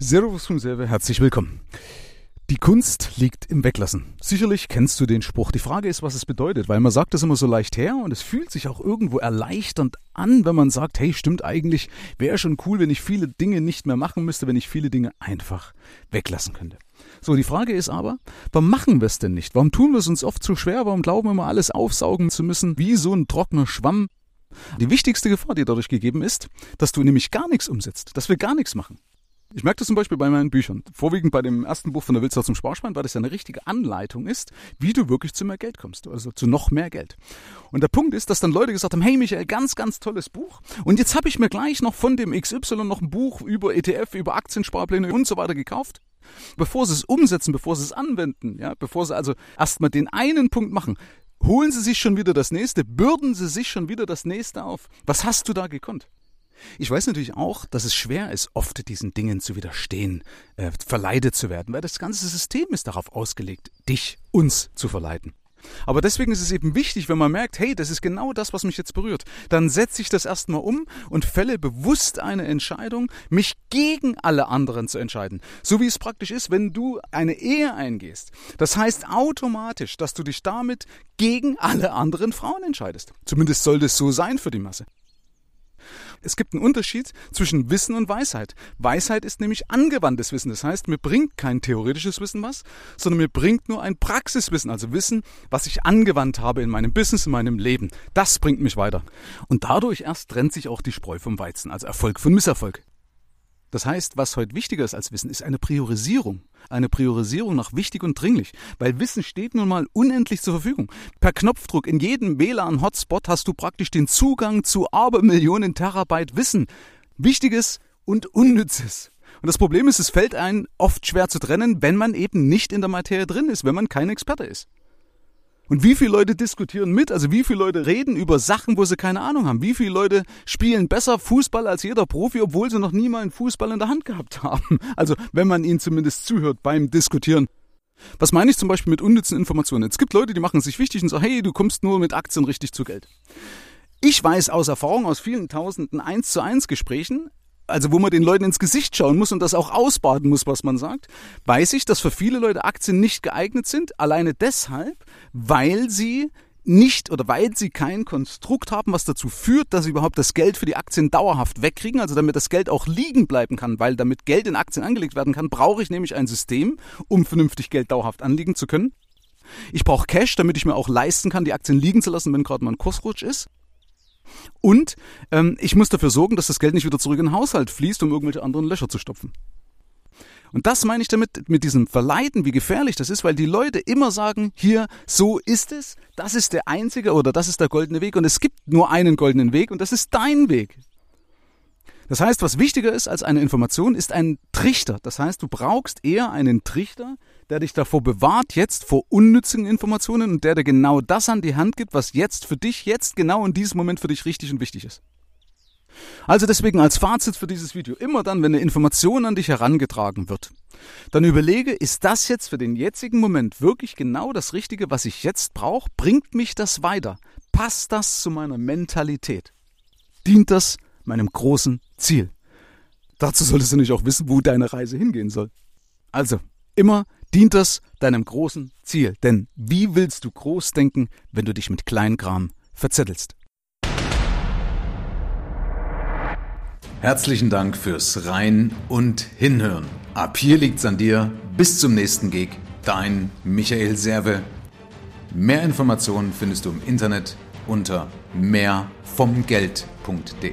Servus vom Serve, herzlich willkommen. Die Kunst liegt im Weglassen. Sicherlich kennst du den Spruch. Die Frage ist, was es bedeutet, weil man sagt das immer so leicht her und es fühlt sich auch irgendwo erleichternd an, wenn man sagt, hey, stimmt eigentlich, wäre schon cool, wenn ich viele Dinge nicht mehr machen müsste, wenn ich viele Dinge einfach weglassen könnte. So, die Frage ist aber, warum machen wir es denn nicht? Warum tun wir es uns oft so schwer? Warum glauben wir immer alles aufsaugen zu müssen, wie so ein trockener Schwamm? Die wichtigste Gefahr, die dadurch gegeben ist, dass du nämlich gar nichts umsetzt, dass wir gar nichts machen. Ich merke das zum Beispiel bei meinen Büchern. Vorwiegend bei dem ersten Buch von der Wildsau zum Sparschwein, weil das ja eine richtige Anleitung ist, wie du wirklich zu mehr Geld kommst, also zu noch mehr Geld. Und der Punkt ist, dass dann Leute gesagt haben, hey Michael, ganz, ganz tolles Buch. Und jetzt habe ich mir gleich noch von dem XY noch ein Buch über ETF, über Aktiensparpläne und so weiter gekauft. Bevor sie es umsetzen, bevor sie es anwenden, ja, bevor sie also erstmal den einen Punkt machen, holen sie sich schon wieder das nächste, bürden sie sich schon wieder das nächste auf. Was hast du da gekonnt? Ich weiß natürlich auch, dass es schwer ist, oft diesen Dingen zu widerstehen, äh, verleitet zu werden, weil das ganze System ist darauf ausgelegt, dich, uns zu verleiten. Aber deswegen ist es eben wichtig, wenn man merkt, hey, das ist genau das, was mich jetzt berührt, dann setze ich das erstmal um und fälle bewusst eine Entscheidung, mich gegen alle anderen zu entscheiden. So wie es praktisch ist, wenn du eine Ehe eingehst. Das heißt automatisch, dass du dich damit gegen alle anderen Frauen entscheidest. Zumindest sollte es so sein für die Masse. Es gibt einen Unterschied zwischen Wissen und Weisheit. Weisheit ist nämlich angewandtes Wissen. Das heißt, mir bringt kein theoretisches Wissen was, sondern mir bringt nur ein Praxiswissen, also Wissen, was ich angewandt habe in meinem Business, in meinem Leben. Das bringt mich weiter. Und dadurch erst trennt sich auch die Spreu vom Weizen, also Erfolg von Misserfolg. Das heißt, was heute wichtiger ist als Wissen, ist eine Priorisierung. Eine Priorisierung nach wichtig und dringlich, weil Wissen steht nun mal unendlich zur Verfügung. Per Knopfdruck in jedem WLAN-Hotspot hast du praktisch den Zugang zu Abermillionen Terabyte Wissen. Wichtiges und Unnützes. Und das Problem ist, es fällt einem oft schwer zu trennen, wenn man eben nicht in der Materie drin ist, wenn man kein Experte ist. Und wie viele Leute diskutieren mit? Also wie viele Leute reden über Sachen, wo sie keine Ahnung haben? Wie viele Leute spielen besser Fußball als jeder Profi, obwohl sie noch nie mal einen Fußball in der Hand gehabt haben? Also wenn man ihnen zumindest zuhört beim Diskutieren. Was meine ich zum Beispiel mit unnützen Informationen? Es gibt Leute, die machen sich wichtig und sagen, hey, du kommst nur mit Aktien richtig zu Geld. Ich weiß aus Erfahrung, aus vielen tausenden 1 zu 1 Gesprächen, also wo man den Leuten ins Gesicht schauen muss und das auch ausbaden muss, was man sagt, weiß ich, dass für viele Leute Aktien nicht geeignet sind, alleine deshalb, weil sie nicht oder weil sie kein Konstrukt haben, was dazu führt, dass sie überhaupt das Geld für die Aktien dauerhaft wegkriegen, also damit das Geld auch liegen bleiben kann, weil damit Geld in Aktien angelegt werden kann, brauche ich nämlich ein System, um vernünftig Geld dauerhaft anlegen zu können. Ich brauche Cash, damit ich mir auch leisten kann, die Aktien liegen zu lassen, wenn gerade mal ein Kursrutsch ist. Und ähm, ich muss dafür sorgen, dass das Geld nicht wieder zurück in den Haushalt fließt, um irgendwelche anderen Löcher zu stopfen. Und das meine ich damit, mit diesem Verleiten, wie gefährlich das ist, weil die Leute immer sagen, hier, so ist es, das ist der einzige oder das ist der goldene Weg und es gibt nur einen goldenen Weg und das ist dein Weg. Das heißt, was wichtiger ist als eine Information, ist ein Trichter. Das heißt, du brauchst eher einen Trichter, der dich davor bewahrt, jetzt vor unnützigen Informationen und der dir genau das an die Hand gibt, was jetzt für dich, jetzt genau in diesem Moment für dich richtig und wichtig ist. Also deswegen als Fazit für dieses Video, immer dann, wenn eine Information an dich herangetragen wird, dann überlege, ist das jetzt für den jetzigen Moment wirklich genau das Richtige, was ich jetzt brauche? Bringt mich das weiter? Passt das zu meiner Mentalität? Dient das meinem großen Ziel? Dazu solltest du nicht auch wissen, wo deine Reise hingehen soll. Also, immer dient das deinem großen Ziel. Denn wie willst du groß denken, wenn du dich mit Kleinkram verzettelst? Herzlichen Dank fürs Rein und Hinhören. Ab hier liegt's an dir. Bis zum nächsten Gig. Dein Michael Serve. Mehr Informationen findest du im Internet unter mehrvomgeld.de.